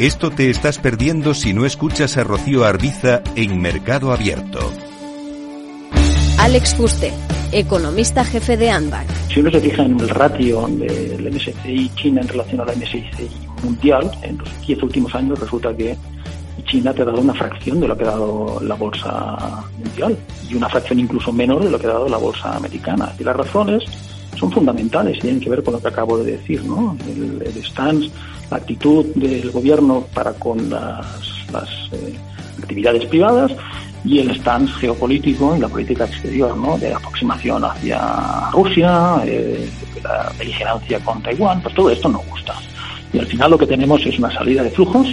Esto te estás perdiendo si no escuchas a Rocío Arbiza en Mercado Abierto. Alex Fuste, economista jefe de Anbank. Si uno se fija en el ratio del MSCI China en relación al MSCI mundial, en los 10 últimos años resulta que China te ha dado una fracción de lo que ha dado la bolsa mundial y una fracción incluso menor de lo que ha dado la bolsa americana. Y las razones son fundamentales y tienen que ver con lo que acabo de decir, ¿no? El, stance, la actitud del gobierno para con las, eh, actividades privadas y el stance geopolítico y la política exterior, ¿no? De aproximación hacia Rusia, eh, la beligerancia con Taiwán, pues todo esto no gusta. Y al final lo que tenemos es una salida de flujos,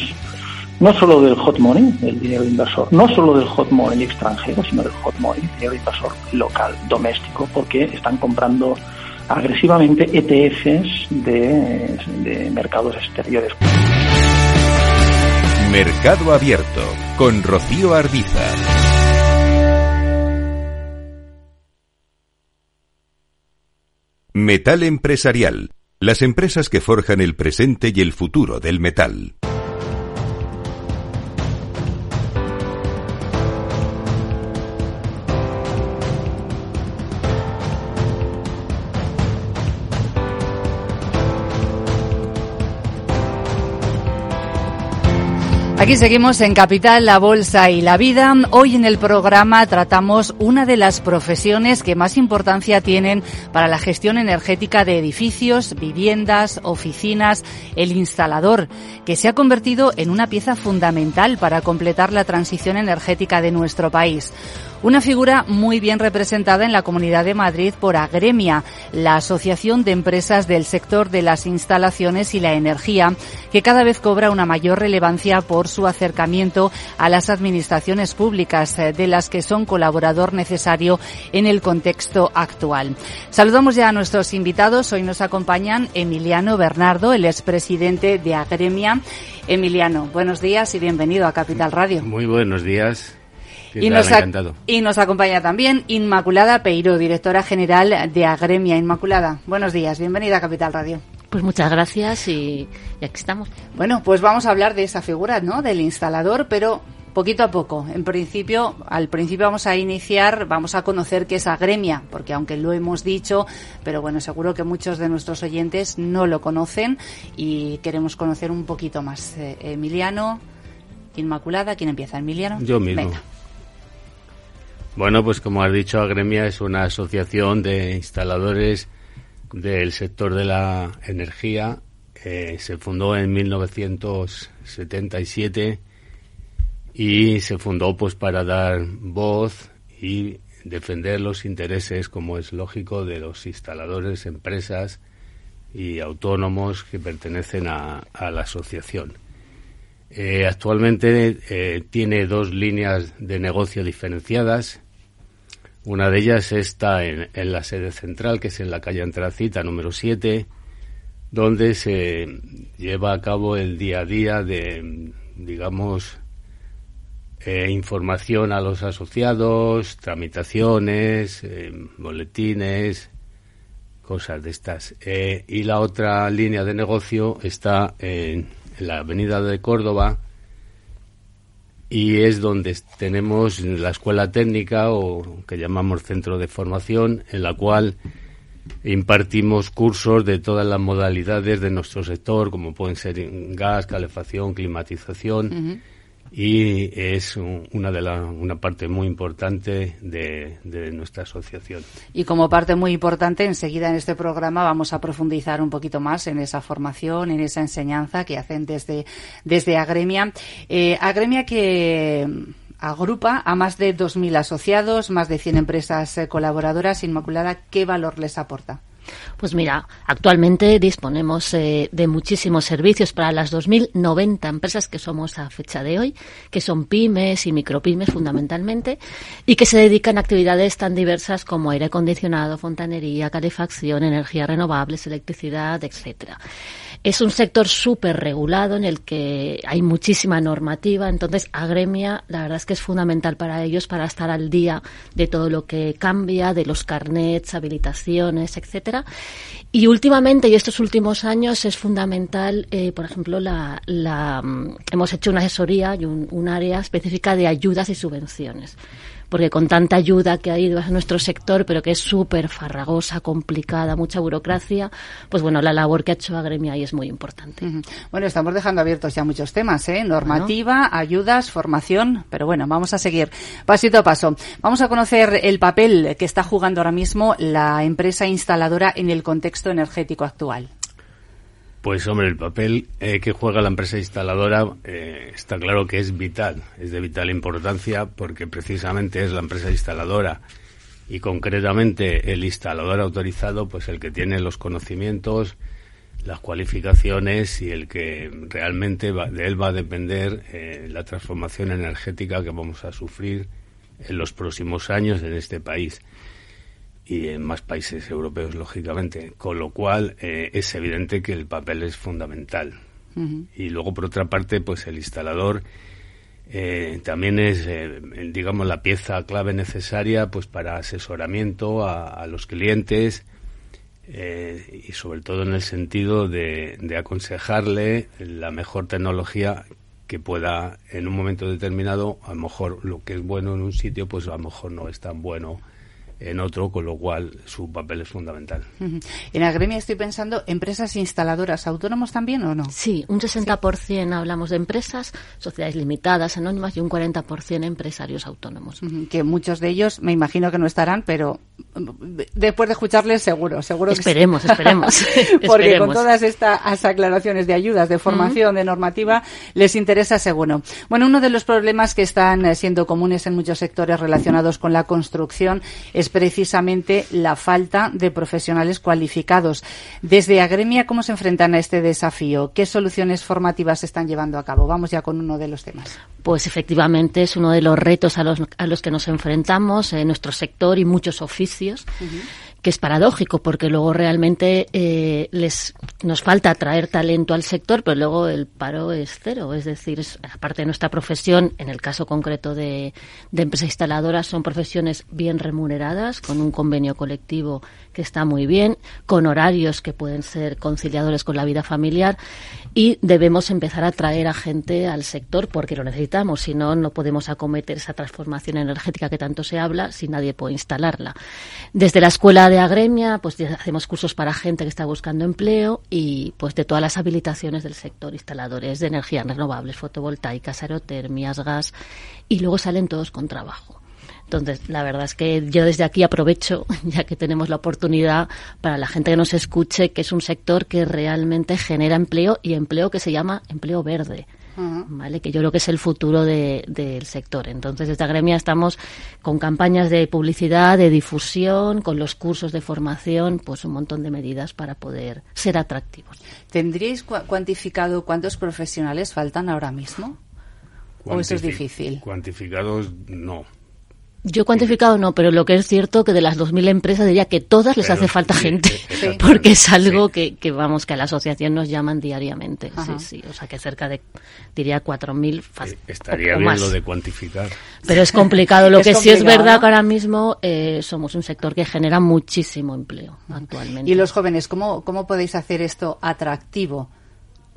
no solo del hot money, del dinero inversor, no solo del hot money extranjero, sino del hot money, dinero inversor local, doméstico, porque están comprando agresivamente ETFs de, mercados exteriores. Mercado Abierto con Rocío Arbiza. Metal Empresarial. Las empresas que forjan el presente y el futuro del metal. Aquí seguimos en Capital, la Bolsa y la Vida. Hoy en el programa tratamos una de las profesiones que más importancia tienen para la gestión energética de edificios, viviendas, oficinas, el instalador, que se ha convertido en una pieza fundamental para completar la transición energética de nuestro país. Una figura muy bien representada en la Comunidad de Madrid por Agremia, la Asociación de Empresas del Sector de las Instalaciones y la Energía, que cada vez cobra una mayor relevancia por su acercamiento a las administraciones públicas, eh, de las que son colaborador necesario en el contexto actual. Saludamos ya a nuestros invitados. Hoy nos acompañan Emiliano Bernardo, el expresidente de Agremia. Emiliano, buenos días y bienvenido a Capital Radio. Muy buenos días. Y nos, y nos, acompaña también Inmaculada Peiro, directora general de Agremia. Inmaculada, buenos días, bienvenida a Capital Radio. Pues muchas gracias y, y, aquí estamos. Bueno, pues vamos a hablar de esa figura, ¿no? Del instalador, pero poquito a poco. En principio, al principio vamos a iniciar, vamos a conocer qué es Agremia, porque aunque lo hemos dicho, pero bueno, seguro que muchos de nuestros oyentes no lo conocen y queremos conocer un poquito más. Eh, Emiliano, Inmaculada, ¿quién empieza? Emiliano. Yo mismo. Venga. Bueno, pues como has dicho, Agremia es una asociación de instaladores del sector de la energía. Se fundó en 1977 y se fundó pues para dar voz y defender los intereses, como es lógico, de los instaladores, empresas y autónomos que pertenecen a, la asociación. Eh, actualmente eh, tiene dos líneas de negocio diferenciadas. Una de ellas está en, la sede central, que es en la calle Antracita número 7, donde se lleva a cabo el día a día de, digamos, eh, información a los asociados, tramitaciones, boletines, cosas de estas. y la otra línea de negocio está en la avenida de Córdoba y es donde tenemos la escuela técnica o que llamamos centro de formación en la cual impartimos cursos de todas las modalidades de nuestro sector como pueden ser gas, calefacción, climatización y es una de la, una parte muy importante de, de, nuestra asociación. Y como parte muy importante, enseguida en este programa vamos a profundizar un poquito más en esa formación, en esa enseñanza que hacen desde, desde Agremia. Eh, Agremia que agrupa a más de 2.000 asociados, más de 100 empresas eh, colaboradoras. Inmaculada, ¿qué valor les aporta? Pues mira, actualmente disponemos eh, de muchísimos servicios para las 2.090 empresas que somos a fecha de hoy, que son pymes y micropymes fundamentalmente, y que se dedican a actividades tan diversas como aire acondicionado, fontanería, calefacción, energías renovables, electricidad, etcétera. Es un sector súper regulado en el que hay muchísima normativa, entonces Agremia la verdad es que es fundamental para ellos para estar al día de todo lo que cambia, de los carnets, habilitaciones, etcétera. Y últimamente, y estos últimos años, es fundamental, eh, por ejemplo, la, la, mm, hemos hecho una asesoría y un, un área específica de ayudas y subvenciones porque con tanta ayuda que ha ido a nuestro sector, pero que es súper farragosa, complicada, mucha burocracia, pues bueno, la labor que ha hecho Agremia ahí es muy importante. Bueno, estamos dejando abiertos ya muchos temas, ¿eh? Normativa, ayudas, formación, pero bueno, vamos a seguir pasito a paso. Vamos a conocer el papel que está jugando ahora mismo la empresa instaladora en el contexto energético actual. Pues hombre, el papel eh, que juega la empresa instaladora eh, está claro que es vital, es de vital importancia porque precisamente es la empresa instaladora y concretamente el instalador autorizado, pues el que tiene los conocimientos, las cualificaciones y el que realmente de él va a depender eh, la transformación energética que vamos a sufrir en los próximos años en este país y en más países europeos, lógicamente. Con lo cual eh, es evidente que el papel es fundamental. Y luego, por otra parte, pues el instalador eh, también es, eh, digamos, la pieza clave necesaria pues para asesoramiento a, los clientes y sobre todo en el sentido de, de aconsejarle la mejor tecnología que pueda en un momento determinado, a lo mejor lo que es bueno en un sitio, pues a lo mejor no es tan bueno en otro, con lo cual su papel es fundamental. En Agremia estoy pensando, ¿empresas instaladoras autónomos también o no? Sí, un 60% hablamos de empresas, sociedades limitadas, anónimas y un 40% empresarios autónomos. Que muchos de ellos me imagino que no estarán, pero después de escucharles seguro, seguro esperemos, que Esperemos, Porque con todas estas aclaraciones de ayudas, de formación, de normativa, les interesa seguro. Bueno, uno de los problemas que están eh, siendo comunes en muchos sectores relacionados con la construcción es precisamente la falta de profesionales cualificados. Desde Agremia, ¿cómo se enfrentan a este desafío? ¿Qué soluciones formativas se están llevando a cabo? Vamos ya con uno de los temas. Pues efectivamente es uno de los retos a los, a los que nos enfrentamos en nuestro sector y muchos oficios que es paradójico porque luego realmente eh, les nos falta atraer talento al sector, pero luego el paro es cero. Es decir, es, aparte de nuestra profesión, en el caso concreto de, de empresas instaladoras, son profesiones bien remuneradas, con un convenio colectivo que está muy bien, con horarios que pueden ser conciliadores con la vida familiar y debemos empezar a atraer a gente al sector porque lo necesitamos. Si no, no podemos acometer esa transformación energética que tanto se habla si nadie puede instalarla. Desde la escuela de Agremia, pues hacemos cursos para gente que está buscando empleo y pues de todas las habilitaciones del sector, instaladores de energías renovables, fotovoltaicas, aerotermias, gas y luego salen todos con trabajo. Entonces, la verdad es que yo desde aquí aprovecho, ya que tenemos la oportunidad para la gente que nos escuche, que es un sector que realmente genera empleo y empleo que se llama empleo verde. ¿Vale? Que yo creo que es el futuro del sector. Entonces, desde Agremia estamos con campañas de publicidad, de difusión, con los cursos de formación, pues un montón de medidas para poder ser atractivos. ¿Tendríais cuantificado cuántos profesionales faltan ahora mismo? ¿O eso es difícil? Cuantificados no. Yo cuantificado no, pero lo que es cierto que de las 2.000 empresas diría que todas les hace falta gente, porque es algo que, que, vamos, que a la asociación nos llaman diariamente. Sí, sí, o sea que cerca de, diría 4.000 eh, Estaría bien lo de cuantificar. Pero es complicado. Lo que sí es verdad que ahora mismo eh, somos un sector que genera muchísimo empleo actualmente. ¿Y los jóvenes, cómo, cómo podéis hacer esto atractivo?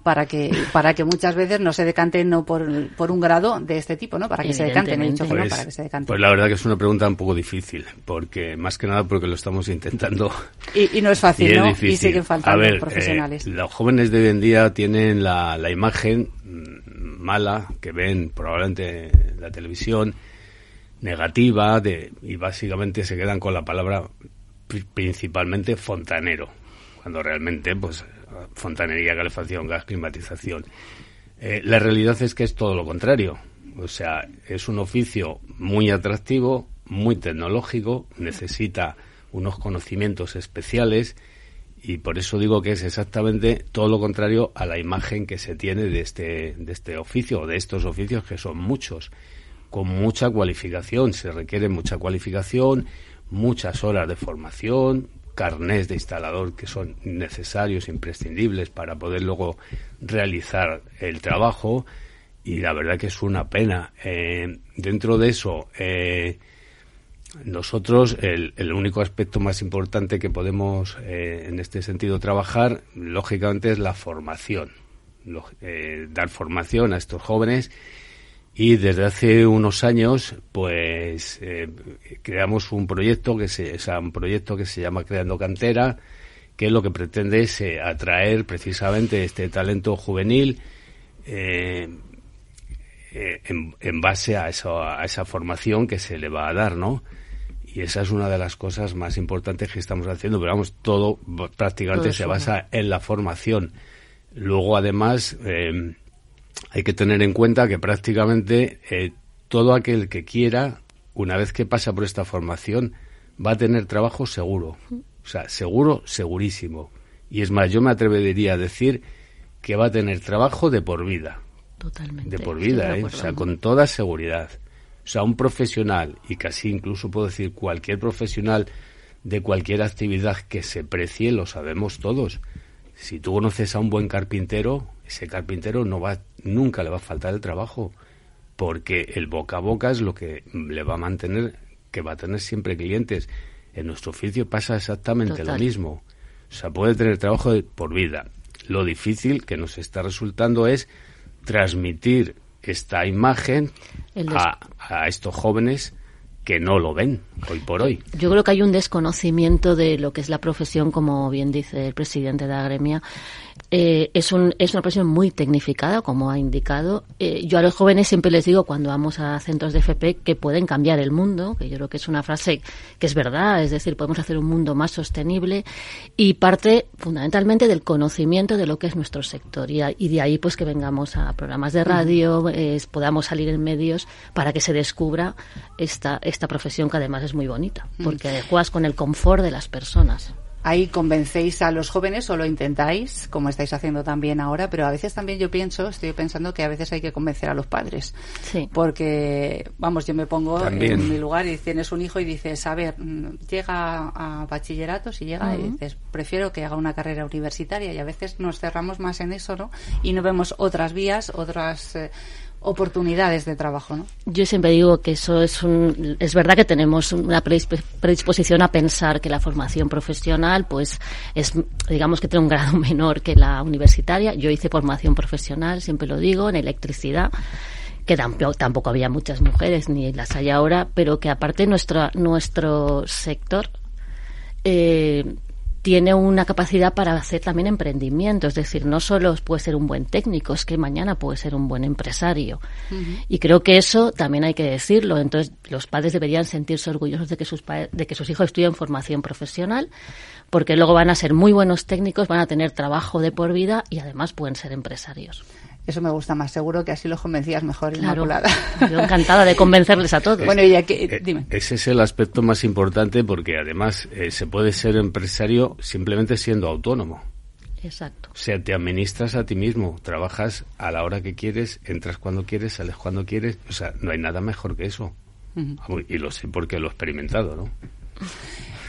Para que para que muchas veces no se decanten no por, por un grado de este tipo, ¿no? Para que se decanten, he dicho pues, para que se decanten. Pues la verdad que es una pregunta un poco difícil, porque más que nada porque lo estamos intentando. Y, no es fácil, ¿no? Y siguen faltando A ver, profesionales. Eh, los jóvenes de hoy en día tienen la, la imagen mm, mala que ven probablemente en la televisión, negativa, de, y básicamente se quedan con la palabra principalmente fontanero, cuando realmente pues fontanería, calefacción, gas, climatización. Eh, la realidad es que es todo lo contrario. O sea, es un oficio muy atractivo, muy tecnológico, necesita unos conocimientos especiales y por eso digo que es exactamente todo lo contrario a la imagen que se tiene de este, de este oficio o de estos oficios que son muchos, con mucha cualificación. Se requiere mucha cualificación, muchas horas de formación, carnés de instalador que son necesarios, imprescindibles para poder luego realizar el trabajo y la verdad que es una pena. Eh, dentro de eso, eh, nosotros el, único aspecto más importante que podemos eh, en este sentido trabajar, lógicamente, es la formación. Dar formación a estos jóvenes y desde hace unos años pues eh, creamos un proyecto que se es un proyecto que se llama creando cantera que lo que pretende es atraer precisamente este talento juvenil en, en, base a, eso, a esa formación que se le va a dar no y esa es una de las cosas más importantes que estamos haciendo, pero vamos, todo prácticamente se basa en la formación. Luego, además, eh, hay que tener en cuenta que prácticamente eh, todo aquel que quiera, una vez que pasa por esta formación, va a tener trabajo seguro. O sea, seguro, segurísimo. Y es más, yo me atrevería a decir que va a tener trabajo de por vida. Totalmente. De por vida, ¿eh? o sea, con toda seguridad. O sea, un profesional, y casi incluso puedo decir cualquier profesional de cualquier actividad que se precie, lo sabemos todos. Si tú conoces a un buen carpintero, ese carpintero no va, nunca le va a faltar el trabajo, porque el boca a boca es lo que le va a mantener, que va a tener siempre clientes. En nuestro oficio pasa exactamente lo mismo. O sea, puede tener trabajo por vida. Lo difícil que nos está resultando es transmitir esta imagen a, a estos jóvenes que no lo ven hoy por hoy. Yo creo que hay un desconocimiento de lo que es la profesión, como bien dice el presidente de la gremia, eh, es, un, es una profesión muy tecnificada, como ha indicado. Eh, yo a los jóvenes siempre les digo cuando vamos a centros de FP que pueden cambiar el mundo, que yo creo que es una frase que es verdad, es decir, podemos hacer un mundo más sostenible y parte fundamentalmente del conocimiento de lo que es nuestro sector. Y, de ahí pues que vengamos a programas de radio, podamos salir en medios para que se descubra esta, esta profesión que además es muy bonita, porque juegas con el confort de las personas ahí convencéis a los jóvenes o lo intentáis, como estáis haciendo también ahora, pero a veces también yo pienso, estoy pensando que a veces hay que convencer a los padres. Sí. Porque, vamos, yo me pongo en mi lugar y tienes un hijo y dices, a ver, mm, llega a bachillerato, si llega, y dices, prefiero que haga una carrera universitaria y a veces nos cerramos más en eso, ¿no? Y no vemos otras vías, otras. Eh, oportunidades de trabajo, ¿no? Yo siempre digo que eso es un, es verdad que tenemos una predisposición a pensar que la formación profesional, pues, es, digamos que tiene un grado menor que la universitaria. Yo hice formación profesional, siempre lo digo, en electricidad que tampoco, había muchas mujeres ni las hay ahora, pero que aparte nuestro nuestro sector eh, tiene una capacidad para hacer también emprendimiento, es decir, no solo puede ser un buen técnico, es que mañana puede ser un buen empresario. Y creo que eso también hay que decirlo. Entonces, los padres deberían sentirse orgullosos de que sus de que sus hijos estudien formación profesional, porque luego van a ser muy buenos técnicos, van a tener trabajo de por vida y además pueden ser empresarios. Eso me gusta más, seguro que así los convencías mejor, Inmaculada. Yo encantada de convencerles a todos. bueno, ya que, eh, dime. Ese es el aspecto más importante porque además eh, se puede ser empresario simplemente siendo autónomo. Exacto. O sea, te administras a ti mismo, trabajas a la hora que quieres, entras cuando quieres, sales cuando quieres. O sea, no hay nada mejor que eso. Y lo sé porque lo he experimentado, ¿no?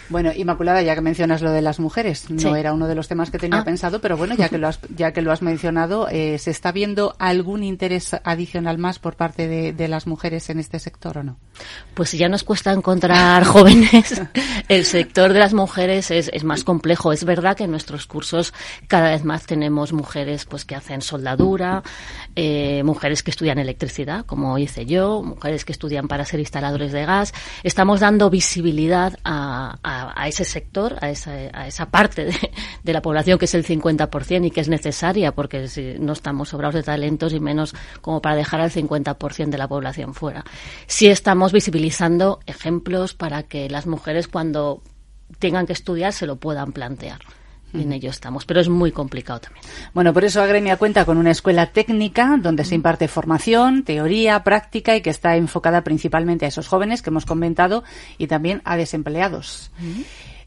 Bueno, Inmaculada, ya que mencionas lo de las mujeres, no era uno de los temas que tenía ah. pensado, pero bueno, ya que lo has, ya que lo has mencionado, eh, ¿se está viendo algún interés adicional más por parte de, las mujeres en este sector o no? Pues ya nos cuesta encontrar jóvenes. El sector de las mujeres es, es más complejo. Es verdad que en nuestros cursos cada vez más tenemos mujeres pues que hacen soldadura, eh, mujeres que estudian electricidad, como hice yo, mujeres que estudian para ser instaladores de gas. Estamos dando visibilidad a a, ese sector, a esa, a esa parte de, la población que es el 50% y que es necesaria porque si no estamos sobrados de talentos y menos como para dejar al 50% de la población fuera. Sí estamos visibilizando ejemplos para que las mujeres cuando tengan que estudiar se lo puedan plantear en ello estamos, pero es muy complicado también. Bueno, por eso Agremia cuenta con una escuela técnica donde se imparte formación, teoría, práctica y que está enfocada principalmente a esos jóvenes que hemos comentado y también a desempleados.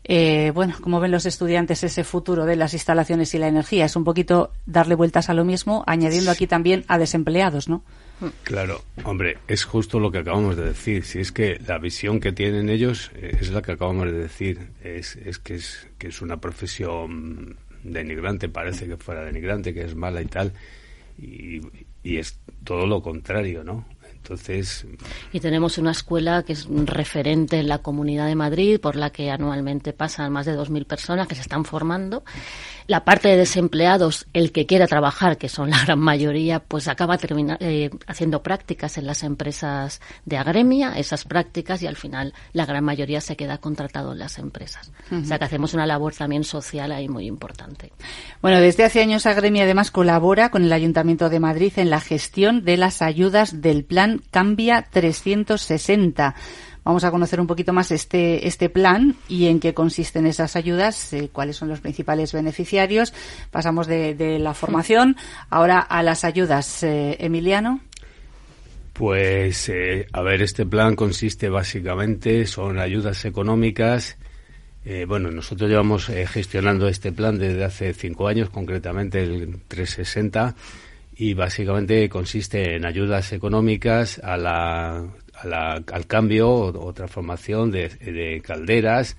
Eh, bueno, como ven los estudiantes ese futuro de las instalaciones y la energía? Es un poquito darle vueltas a lo mismo, añadiendo aquí también a desempleados, ¿no? Claro, hombre, es justo lo que acabamos de decir. Si es que la visión que tienen ellos eh, es la que acabamos de decir, es, es, que, es que es una profesión denigrante, parece que fuera denigrante, que es mala y tal, y, y es todo lo contrario, ¿no? Entonces. Y tenemos una escuela que es un referente en la Comunidad de Madrid, por la que anualmente pasan más de 2.000 personas que se están formando. La parte de desempleados, el que quiera trabajar, que son la gran mayoría, pues acaba termina, eh, haciendo prácticas en las empresas de agremia, esas prácticas, y al final la gran mayoría se queda contratado en las empresas. O sea que hacemos una labor también social ahí muy importante. Bueno, desde hace años Agremia además colabora con el Ayuntamiento de Madrid en la gestión de las ayudas del plan Cambia 360. Vamos a conocer un poquito más este, este plan y en qué consisten esas ayudas, eh, cuáles son los principales beneficiarios. Pasamos de, la formación ahora a las ayudas. Eh, Emiliano. Pues, eh, a ver, este plan consiste básicamente, son ayudas económicas. bueno, nosotros llevamos gestionando este plan desde hace cinco años, concretamente el 360, y básicamente consiste en ayudas económicas a la al cambio o, transformación de, calderas,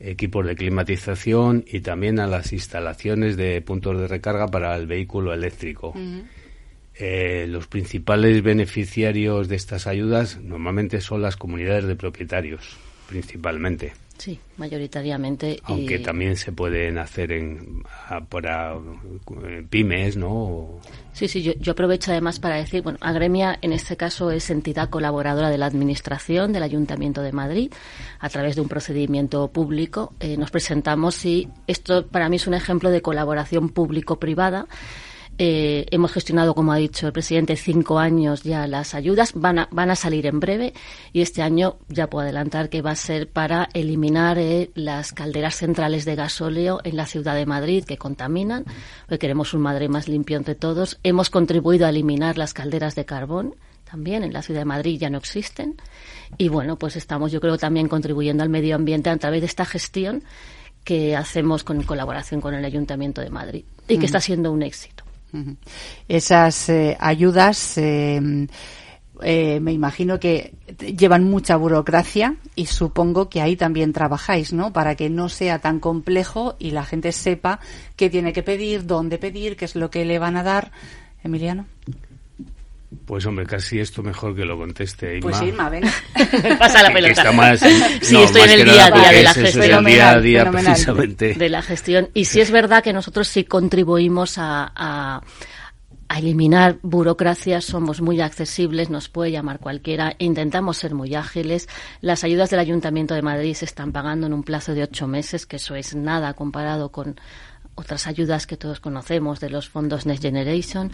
equipos de climatización y también a las instalaciones de puntos de recarga para el vehículo eléctrico. Eh, los principales beneficiarios de estas ayudas normalmente son las comunidades de propietarios, principalmente. Sí, mayoritariamente. Aunque también se pueden hacer en, para eh, pymes, ¿no? Sí, sí, yo, aprovecho además para decir, bueno, Agremia en este caso es entidad colaboradora de la Administración del Ayuntamiento de Madrid a través de un procedimiento público. Eh, nos presentamos y esto para mí es un ejemplo de colaboración público-privada eh, hemos gestionado, como ha dicho el presidente, cinco años ya las ayudas. Van a, van a salir en breve y este año ya puedo adelantar que va a ser para eliminar eh, las calderas centrales de gasóleo en la ciudad de Madrid que contaminan. Porque queremos un Madrid más limpio entre todos. Hemos contribuido a eliminar las calderas de carbón también en la ciudad de Madrid ya no existen. Y bueno, pues estamos yo creo también contribuyendo al medio ambiente a través de esta gestión que hacemos con colaboración con el Ayuntamiento de Madrid y que está siendo un éxito. Esas eh, ayudas, eh, eh, me imagino que llevan mucha burocracia y supongo que ahí también trabajáis, ¿no? Para que no sea tan complejo y la gente sepa qué tiene que pedir, dónde pedir, qué es lo que le van a dar. Emiliano. Pues hombre, casi esto mejor que lo conteste Inma. Pues Inma, venga. Pasa la pelota. sí, estoy en el día a día de la gestión. día a día precisamente. De la gestión. Y sí es verdad que nosotros sí contribuimos a, a, a eliminar burocracias, somos muy accesibles, nos puede llamar cualquiera, intentamos ser muy ágiles. Las ayudas del Ayuntamiento de Madrid se están pagando en un plazo de ocho meses, que eso es nada comparado con otras ayudas que todos conocemos de los fondos Next Generation.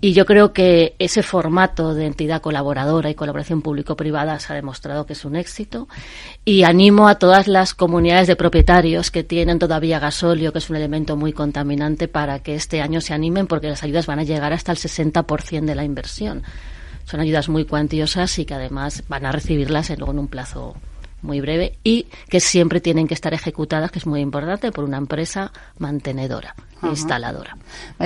Y yo creo que ese formato de entidad colaboradora y colaboración público-privada se ha demostrado que es un éxito. Y animo a todas las comunidades de propietarios que tienen todavía gasóleo, que es un elemento muy contaminante, para que este año se animen porque las ayudas van a llegar hasta el 60% de la inversión. Son ayudas muy cuantiosas y que además van a recibirlas en, en un plazo muy breve y que siempre tienen que estar ejecutadas, que es muy importante, por una empresa mantenedora instaladora.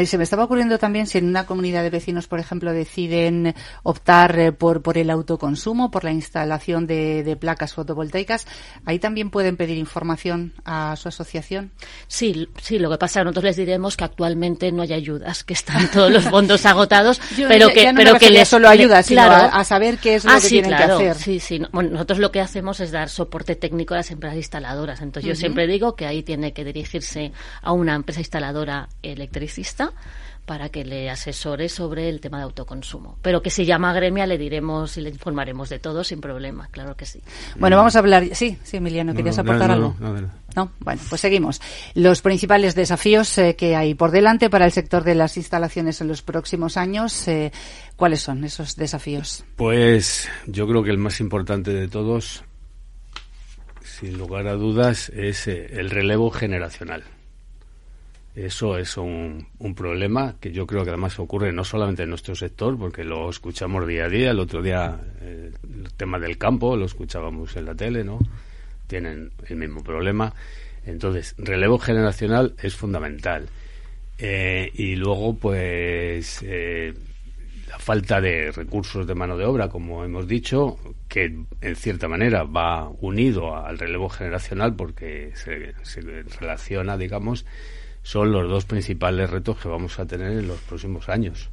se me estaba ocurriendo también si en una comunidad de vecinos, por ejemplo, deciden optar eh, por, por el autoconsumo, por la instalación de, de, placas fotovoltaicas, ahí también pueden pedir información a su asociación. Sí, sí, lo que pasa, nosotros les diremos que actualmente no hay ayudas, que están todos los fondos agotados, pero que, pero que les solo ayudas, sino a, saber qué es lo ah, que tienen que hacer. Sí, sí. Bueno, nosotros lo que hacemos es dar soporte técnico a las empresas instaladoras. Entonces yo siempre digo que ahí tiene que dirigirse a una empresa instaladora electricista para que le asesore sobre el tema de autoconsumo. Pero que si llama a Gremia le diremos y le informaremos de todo sin problema, claro que sí. Bueno, vamos a hablar. Sí, sí, Emiliano, ¿querías aportar algo? No, bueno, pues seguimos. Los principales desafíos eh, que hay por delante para el sector de las instalaciones en los próximos años, eh, ¿cuáles son esos desafíos? Pues yo creo que el más importante de todos, sin lugar a dudas, es eh, el relevo generacional. Eso es un, problema que yo creo que además ocurre no solamente en nuestro sector, porque lo escuchamos día a día. El otro día eh, el tema del campo lo escuchábamos en la tele, ¿no? Tienen el mismo problema. Entonces, relevo generacional es fundamental. Eh, y luego, pues, eh, la falta de recursos de mano de obra, como hemos dicho, que en cierta manera va unido al relevo generacional porque se, se relaciona, digamos, son los dos principales retos que vamos a tener en los próximos años.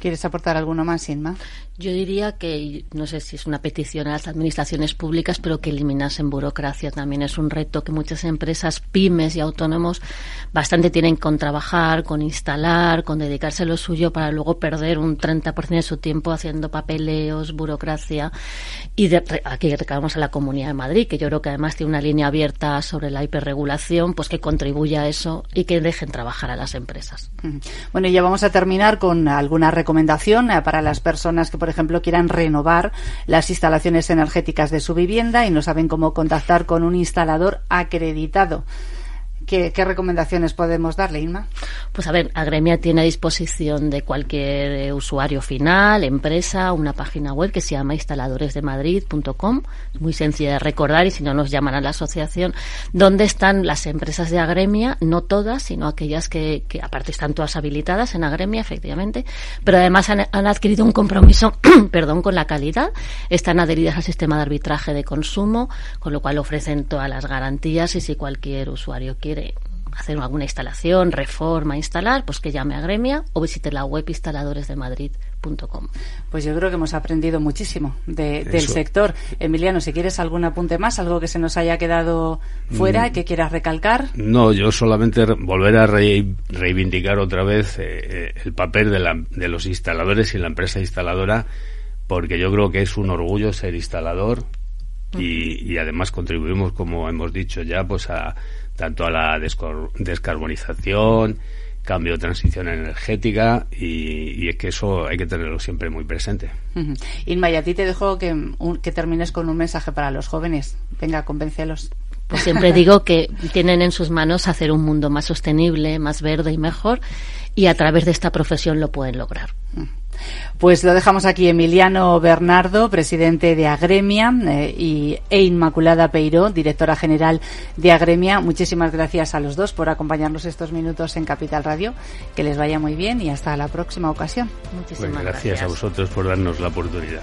¿Quieres aportar alguno más, Inma? Yo diría que, no sé si es una petición a las administraciones públicas, pero que eliminasen burocracia también es un reto que muchas empresas, pymes y autónomos bastante tienen con trabajar, con instalar, con dedicarse a lo suyo para luego perder un 30% de su tiempo haciendo papeleos, burocracia. Y aquí recabamos a la Comunidad de Madrid, que yo creo que además tiene una línea abierta sobre la hiperregulación, pues que contribuya a eso y que dejen trabajar a las empresas. Bueno, y ya vamos a terminar con alguna recomendación eh, para las personas que, por ejemplo, quieran renovar las instalaciones energéticas de su vivienda y no saben cómo contactar con un instalador acreditado. ¿Qué, recomendaciones podemos darle, Inma? Pues a ver, Agremia tiene a disposición de cualquier eh, usuario final, empresa, una página web que se llama instaladoresdemadrid.com, muy sencilla de recordar y si no nos llaman a la asociación, donde están las empresas de Agremia, no todas, sino aquellas que, que aparte están todas habilitadas en Agremia, efectivamente, pero además han adquirido un compromiso, perdón, con la calidad, están adheridas al sistema de arbitraje de consumo, con lo cual ofrecen todas las garantías y si cualquier usuario quiere hacer alguna instalación, reforma, instalar, pues que llame a Gremia o visite la web instaladoresdemadrid.com. Pues yo creo que hemos aprendido muchísimo del sector. Emiliano, si quieres algún apunte más, algo que se nos haya quedado fuera, mm. que quieras recalcar. No, yo solamente volver a reivindicar otra vez eh, eh, el papel de, la, de los instaladores y la empresa instaladora, porque yo creo que es un orgullo ser instalador y, y además contribuimos, como hemos dicho ya, pues a tanto a la descarbonización, cambio de transición energética y, es que eso hay que tenerlo siempre muy presente. Inma, y a ti te dejo que, que termines con un mensaje para los jóvenes. Venga, convéncelos. Pues siempre digo que tienen en sus manos hacer un mundo más sostenible, más verde y mejor, y a través de esta profesión lo pueden lograr. Pues lo dejamos aquí. Emiliano Bernardo, presidente de Agremia, eh, y, e Inmaculada Peiro, directora general de Agremia. Muchísimas gracias a los dos por acompañarnos estos minutos en Capital Radio. Que les vaya muy bien y hasta la próxima ocasión. Muchísimas gracias a vosotros por darnos la oportunidad.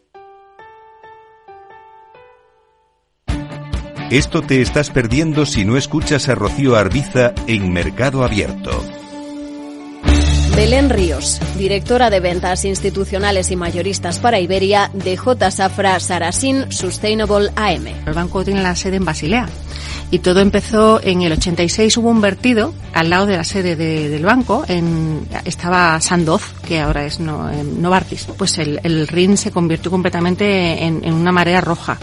Esto te estás perdiendo si no escuchas a Rocío Arbiza en Mercado Abierto. Belén Ríos, directora de ventas institucionales y mayoristas para Iberia de J. Safra Sarasin Sustainable AM. El banco tiene la sede en Basilea y todo empezó en el 86 hubo un vertido al lado de la sede del banco en estaba Sandoz que ahora es no, Novartis pues el, el RIN se convirtió completamente en, en, una marea roja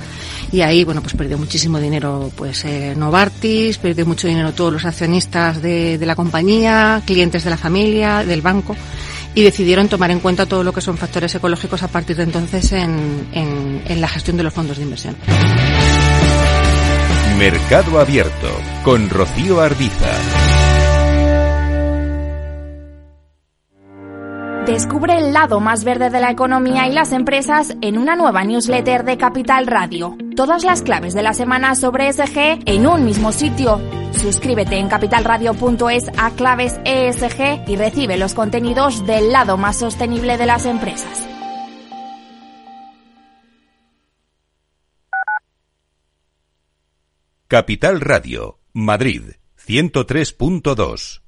y ahí bueno pues perdió muchísimo dinero pues eh, Novartis perdió mucho dinero todos los accionistas de, de la compañía clientes de la familia del banco y decidieron tomar en cuenta todo lo que son factores ecológicos a partir de entonces en, en, en la gestión de los fondos de inversión. Mercado Abierto con Rocío Arbiza. Descubre el lado más verde de la economía y las empresas en una nueva newsletter de Capital Radio. Todas las claves de la semana sobre ESG en un mismo sitio. Suscríbete en capitalradio.es a claves ESG y recibe los contenidos del lado más sostenible de las empresas. Capital Radio, Madrid, 103.2.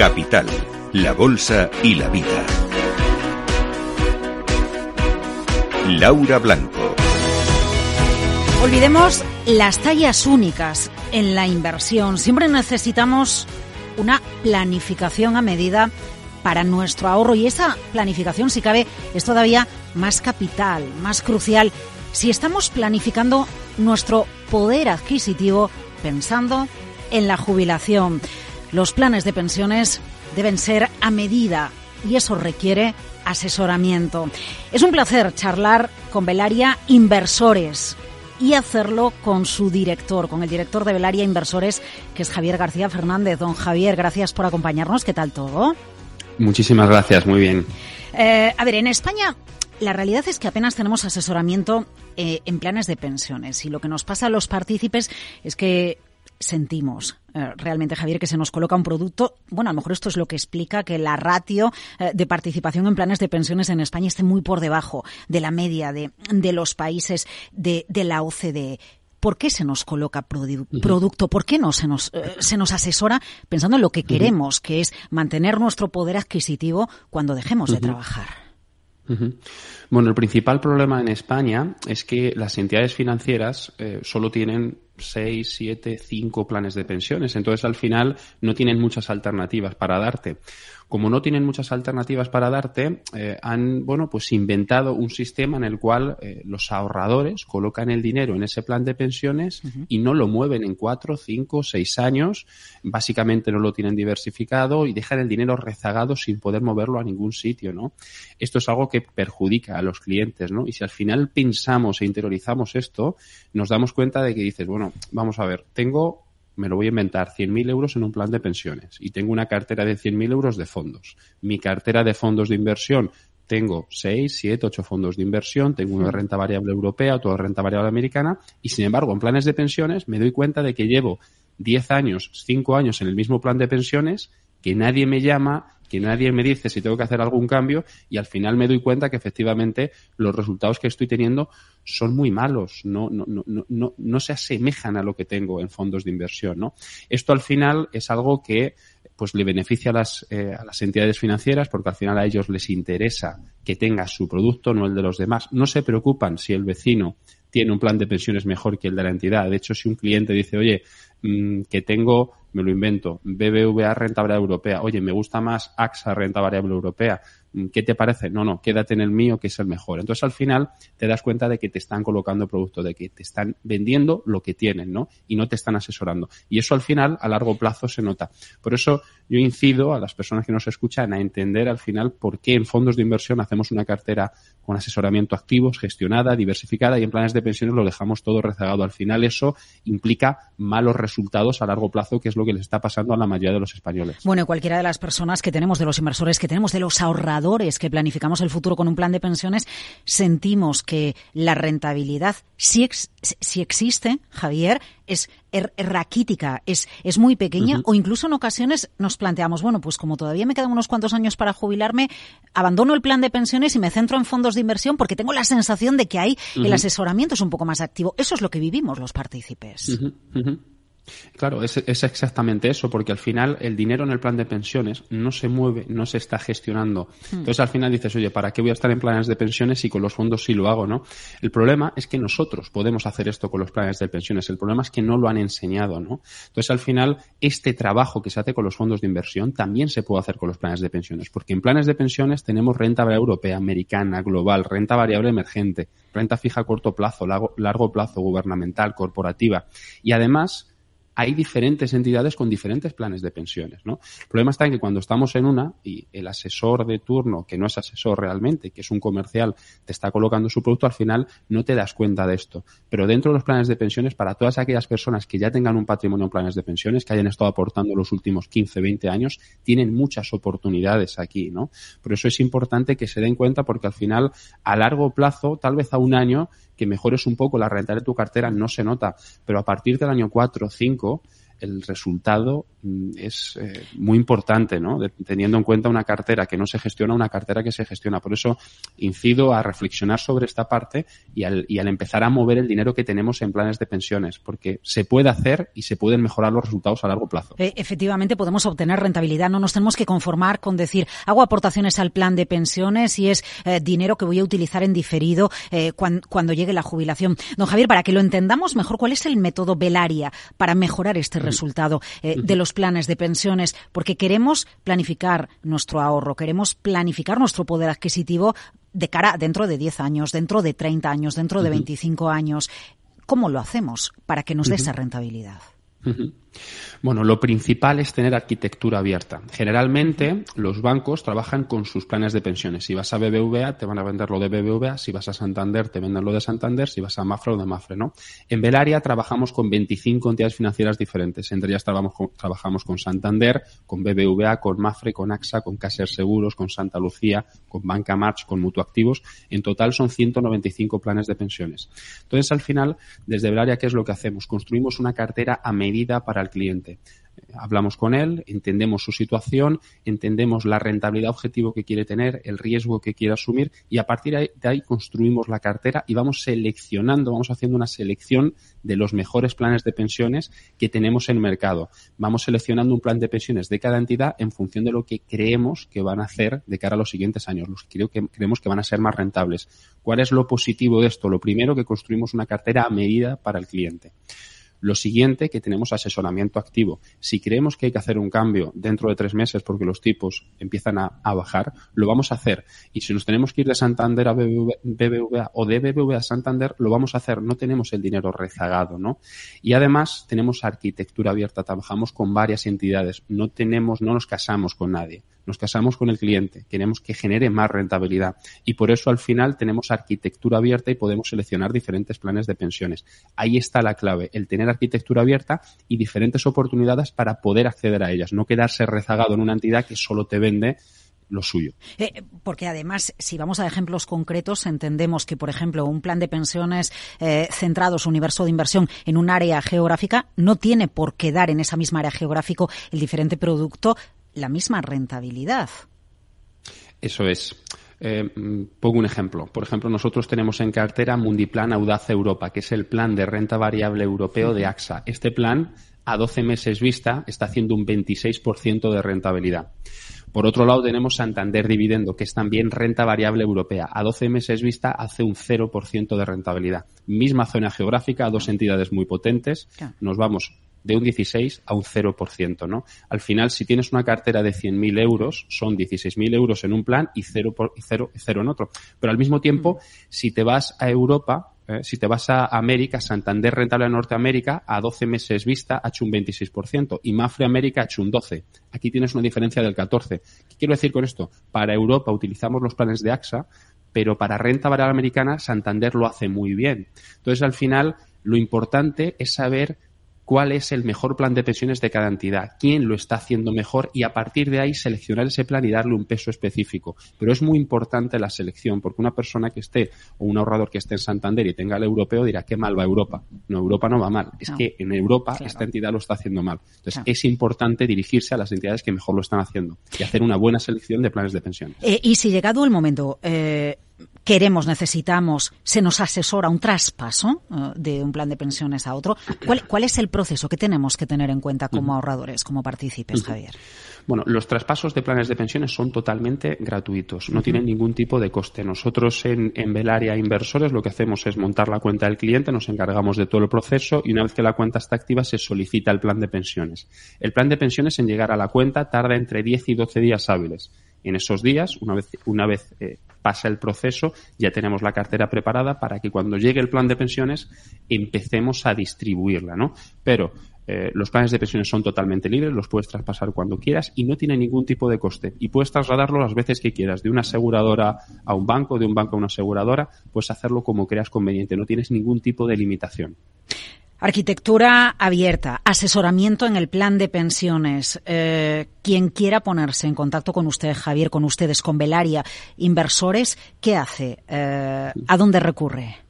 Capital, la Bolsa y la Vida. Laura Blanco. Olvidemos las tallas únicas en la inversión. Siempre necesitamos una planificación a medida para nuestro ahorro y esa planificación, si cabe, es todavía más capital, más crucial si estamos planificando nuestro poder adquisitivo pensando en la jubilación. Los planes de pensiones deben ser a medida y eso requiere asesoramiento. Es un placer charlar con Velaria Inversores y hacerlo con su director, con el director de Velaria Inversores, que es Javier García Fernández. Don Javier, gracias por acompañarnos. ¿Qué tal todo? Muchísimas gracias, muy bien. Eh, a ver, en España la realidad es que apenas tenemos asesoramiento eh, en planes de pensiones y lo que nos pasa a los partícipes es que sentimos eh, realmente, Javier, que se nos coloca un producto. Bueno, a lo mejor esto es lo que explica que la ratio eh, de participación en planes de pensiones en España esté muy por debajo de la media de, de los países de, de la OCDE. ¿Por qué se nos coloca producto? ¿Por qué no se nos, eh, se nos asesora pensando en lo que queremos, que es mantener nuestro poder adquisitivo cuando dejemos de trabajar? Bueno, el principal problema en España es que las entidades financieras solo tienen seis, siete, cinco planes de pensiones. Entonces, al final, no tienen muchas alternativas para darte como no tienen muchas alternativas para darte, eh, han, bueno, pues inventado un sistema en el cual eh, los ahorradores colocan el dinero en ese plan de pensiones y no lo mueven en cuatro, cinco, seis años. Básicamente no lo tienen diversificado y dejan el dinero rezagado sin poder moverlo a ningún sitio, ¿no? Esto es algo que perjudica a los clientes, ¿no? Y si al final pensamos e interiorizamos esto, nos damos cuenta de que dices, bueno, vamos a ver, tengo me lo voy a inventar, 100.000 euros en un plan de pensiones y tengo una cartera de 100.000 euros de fondos. Mi cartera de fondos de inversión tengo 6, 7, 8 fondos de inversión, tengo una renta variable europea, otra renta variable americana y sin embargo en planes de pensiones me doy cuenta de que llevo 10 años, 5 años en el mismo plan de pensiones, que nadie me llama, que nadie me dice si tengo que hacer algún cambio y al final me doy cuenta que efectivamente los resultados que estoy teniendo son muy malos, no, no, no, no, no se asemejan a lo que tengo en fondos de inversión. ¿no? Esto al final es algo que pues le beneficia a las, eh, a las entidades financieras porque al final a ellos les interesa que tenga su producto, no el de los demás. No se preocupan si el vecino tiene un plan de pensiones mejor que el de la entidad. De hecho, si un cliente dice, oye, mm, que tengo me lo invento, BBVA renta variable europea, oye, me gusta más AXA renta variable europea, ¿qué te parece? No, no, quédate en el mío que es el mejor. Entonces al final te das cuenta de que te están colocando producto, de que te están vendiendo lo que tienen, ¿no? Y no te están asesorando. Y eso al final a largo plazo se nota. Por eso yo incido a las personas que nos escuchan a entender al final por qué en fondos de inversión hacemos una cartera con asesoramiento activos, gestionada, diversificada y en planes de pensiones lo dejamos todo rezagado. Al final eso implica malos resultados a largo plazo, que es lo que les está pasando a la mayoría de los españoles. Bueno, cualquiera de las personas que tenemos, de los inversores que tenemos, de los ahorradores que planificamos el futuro con un plan de pensiones, sentimos que la rentabilidad si, si existe, Javier, es er, raquítica, es, es muy pequeña o incluso en ocasiones nos planteamos, bueno, pues como todavía me quedan unos cuantos años para jubilarme, abandono el plan de pensiones y me centro en fondos de inversión porque tengo la sensación de que ahí el asesoramiento es un poco más activo. Eso es lo que vivimos los partícipes. Claro, es, exactamente eso, porque al final el dinero en el plan de pensiones no se mueve, no se está gestionando. Hmm. Entonces al final dices, oye, ¿para qué voy a estar en planes de pensiones si con los fondos sí lo hago, no? El problema es que nosotros podemos hacer esto con los planes de pensiones. El problema es que no lo han enseñado, ¿no? Entonces al final este trabajo que se hace con los fondos de inversión también se puede hacer con los planes de pensiones, porque en planes de pensiones tenemos renta variable europea, americana, global, renta variable emergente, renta fija a corto plazo, largo plazo, gubernamental, corporativa. Y además hay diferentes entidades con diferentes planes de pensiones, ¿no? El problema está en que cuando estamos en una y el asesor de turno, que no es asesor realmente, que es un comercial, te está colocando su producto, al final no te das cuenta de esto. Pero dentro de los planes de pensiones, para todas aquellas personas que ya tengan un patrimonio en planes de pensiones, que hayan estado aportando los últimos 15, 20 años, tienen muchas oportunidades aquí, ¿no? Por eso es importante que se den cuenta porque al final, a largo plazo, tal vez a un año, que mejores un poco la renta de tu cartera no se nota, pero a partir del año 4 o 5 el resultado mm, es eh, muy importante, ¿no? teniendo en cuenta una cartera que no se gestiona, una cartera que se gestiona. Por eso incido a reflexionar sobre esta parte y al, y al empezar a mover el dinero que tenemos en planes de pensiones, porque se puede hacer y se pueden mejorar los resultados a largo plazo. Eh, efectivamente, podemos obtener rentabilidad. No nos tenemos que conformar con decir, hago aportaciones al plan de pensiones y es eh, dinero que voy a utilizar en diferido cuando, cuando llegue la jubilación. Don Javier, para que lo entendamos mejor, ¿cuál es el método Velaria para mejorar este resultado eh, de los planes de pensiones, porque queremos planificar nuestro ahorro, queremos planificar nuestro poder adquisitivo de cara dentro de 10 años, dentro de 30 años, dentro de 25 años. ¿Cómo lo hacemos para que nos dé esa rentabilidad? Bueno, lo principal es tener arquitectura abierta. Generalmente los bancos trabajan con sus planes de pensiones. Si vas a BBVA, te van a vender lo de BBVA. Si vas a Santander, te venden lo de Santander. Si vas a Mafre, lo de Mafre, ¿no? En Belaria trabajamos con 25 entidades financieras diferentes. Entre ellas trabajamos con, trabajamos con Santander, con BBVA, con Mafre, con AXA, con Caser Seguros, con Santa Lucía, con Banca March, con Mutuactivos. En total son 195 planes de pensiones. Entonces, al final, desde Belaria, ¿qué es lo que hacemos? Construimos una cartera a medida para al cliente. Hablamos con él, entendemos su situación, entendemos la rentabilidad objetivo que quiere tener, el riesgo que quiere asumir y a partir de ahí construimos la cartera y vamos seleccionando, vamos haciendo una selección de los mejores planes de pensiones que tenemos en el mercado. Vamos seleccionando un plan de pensiones de cada entidad en función de lo que creemos que van a hacer de cara a los siguientes años, los creo que creemos que van a ser más rentables. ¿Cuál es lo positivo de esto? Lo primero que construimos una cartera a medida para el cliente. Lo siguiente, que tenemos asesoramiento activo. Si creemos que hay que hacer un cambio dentro de tres meses porque los tipos empiezan a, bajar, lo vamos a hacer. Y si nos tenemos que ir de Santander a BBVA, o de BBVA a Santander, lo vamos a hacer. No tenemos el dinero rezagado, ¿no? Y además tenemos arquitectura abierta. Trabajamos con varias entidades. No tenemos, no nos casamos con nadie nos casamos con el cliente, queremos que genere más rentabilidad y por eso al final tenemos arquitectura abierta y podemos seleccionar diferentes planes de pensiones. Ahí está la clave, el tener arquitectura abierta y diferentes oportunidades para poder acceder a ellas, no quedarse rezagado en una entidad que solo te vende lo suyo. Eh, porque además, si vamos a ejemplos concretos, entendemos que, por ejemplo, un plan de pensiones eh, centrado su universo de inversión en un área geográfica no tiene por qué dar en esa misma área geográfica el diferente producto la misma rentabilidad. Eso es. Eh, pongo un ejemplo. Por ejemplo, nosotros tenemos en cartera Mundiplan Audaz Europa, que es el plan de renta variable europeo de AXA. Este plan, a 12 meses vista, está haciendo un 26% de rentabilidad. Por otro lado, tenemos Santander Dividendo, que es también renta variable europea. A 12 meses vista hace un 0% de rentabilidad. Misma zona geográfica, dos entidades muy potentes. Nos vamos de un 16 a un 0%, ¿no? Al final, si tienes una cartera de 100.000 euros, son 16.000 euros en un plan y 0, por, en otro. Pero al mismo tiempo, si te vas a Europa, eh, si te vas a América, Santander Rentable de Norteamérica, a 12 meses vista ha hecho un 26% y Mafre América ha hecho un 12%. Aquí tienes una diferencia del 14%. ¿Qué quiero decir con esto? Para Europa utilizamos los planes de AXA, pero para renta variable americana Santander lo hace muy bien. Entonces, al final, lo importante es saber cuál es el mejor plan de pensiones de cada entidad, quién lo está haciendo mejor y a partir de ahí seleccionar ese plan y darle un peso específico. Pero es muy importante la selección, porque una persona que esté o un ahorrador que esté en Santander y tenga el europeo dirá qué mal va Europa. No, Europa no va mal. Es que en Europa esta entidad lo está haciendo mal. Entonces es importante dirigirse a las entidades que mejor lo están haciendo y hacer una buena selección de planes de pensiones. Eh, y si llegado el momento, eh, queremos, necesitamos, se nos asesora un traspaso eh, de un plan de pensiones a otro. ¿Cuál, es el proceso que tenemos que tener en cuenta como ahorradores, como partícipes, Javier? Bueno, los traspasos de planes de pensiones son totalmente gratuitos, no tienen ningún tipo de coste. Nosotros en, en Belaria Inversores lo que hacemos es montar la cuenta del cliente, nos encargamos de todo el proceso y una vez que la cuenta está activa se solicita el plan de pensiones. El plan de pensiones en llegar a la cuenta tarda entre 10 y 12 días hábiles. En esos días, una vez, una vez eh, pasa el proceso, ya tenemos la cartera preparada para que cuando llegue el plan de pensiones empecemos a distribuirla, ¿no? Pero Eh, los planes de pensiones son totalmente libres, los puedes traspasar cuando quieras y no tiene ningún tipo de coste. Y puedes trasladarlo las veces que quieras, de una aseguradora a un banco, de un banco a una aseguradora, puedes hacerlo como creas conveniente, no tienes ningún tipo de limitación. Arquitectura abierta, asesoramiento en el plan de pensiones. Eh, quien quiera ponerse en contacto con usted, Javier, con ustedes, con Velaria, inversores, ¿qué hace? Eh, ¿A dónde recurre?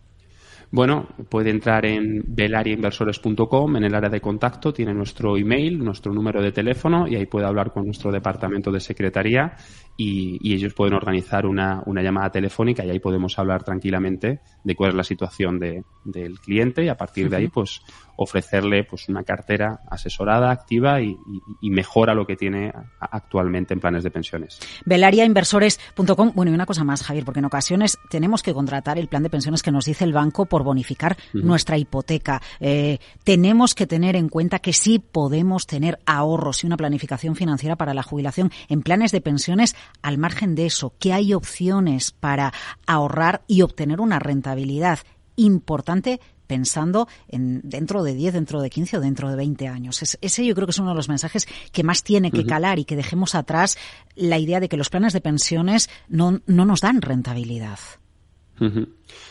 Bueno, puede entrar en velariainversores.com, en el área de contacto, tiene nuestro email, nuestro número de teléfono y ahí puede hablar con nuestro departamento de secretaría y, ellos pueden organizar una, llamada telefónica y ahí podemos hablar tranquilamente de cuál es la situación del cliente y a partir de ahí pues ofrecerle pues una cartera asesorada, activa y, mejora lo que tiene actualmente en planes de pensiones. Velariainversores.com. Bueno, y una cosa más, Javier, porque en ocasiones tenemos que contratar el plan de pensiones que nos dice el banco por bonificar nuestra hipoteca. Eh, tenemos que tener en cuenta que sí podemos tener ahorros y una planificación financiera para la jubilación en planes de pensiones al margen de eso, que hay opciones para ahorrar y obtener una rentabilidad importante pensando en dentro de 10, dentro de 15 o dentro de 20 años. ese yo creo que es uno de los mensajes que más tiene que calar y que dejemos atrás la idea de que los planes de pensiones no, no nos dan rentabilidad.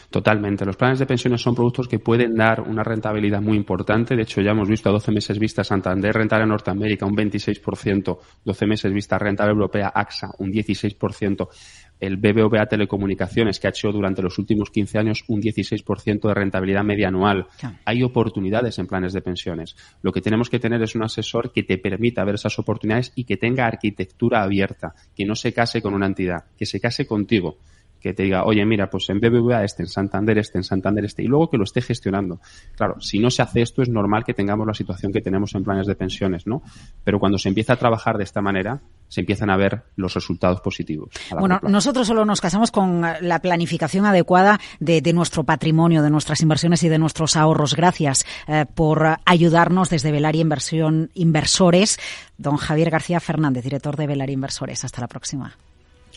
Totalmente. Los planes de pensiones son productos que pueden dar una rentabilidad muy importante. De hecho, ya hemos visto a 12 meses vista Santander rentable en Norteamérica un 26%, 12 meses vista rentable europea AXA un 16%, el BBVA Telecomunicaciones que ha hecho durante los últimos 15 años un 16% de rentabilidad media anual. Hay oportunidades en planes de pensiones. Lo que tenemos que tener es un asesor que te permita ver esas oportunidades y que tenga arquitectura abierta, que no se case con una entidad, que se case contigo que te diga, oye, mira, pues en BBVA este, en Santander este, en Santander este, y luego que lo esté gestionando. Claro, si no se hace esto es normal que tengamos la situación que tenemos en planes de pensiones, ¿no? Pero cuando se empieza a trabajar de esta manera, se empiezan a ver los resultados positivos. Bueno, nosotros solo nos casamos con la planificación adecuada de, nuestro patrimonio, de nuestras inversiones y de nuestros ahorros. Gracias eh, por ayudarnos desde Velaria Inversión Inversores. Don Javier García Fernández, director de Velaria Inversores. Hasta la próxima.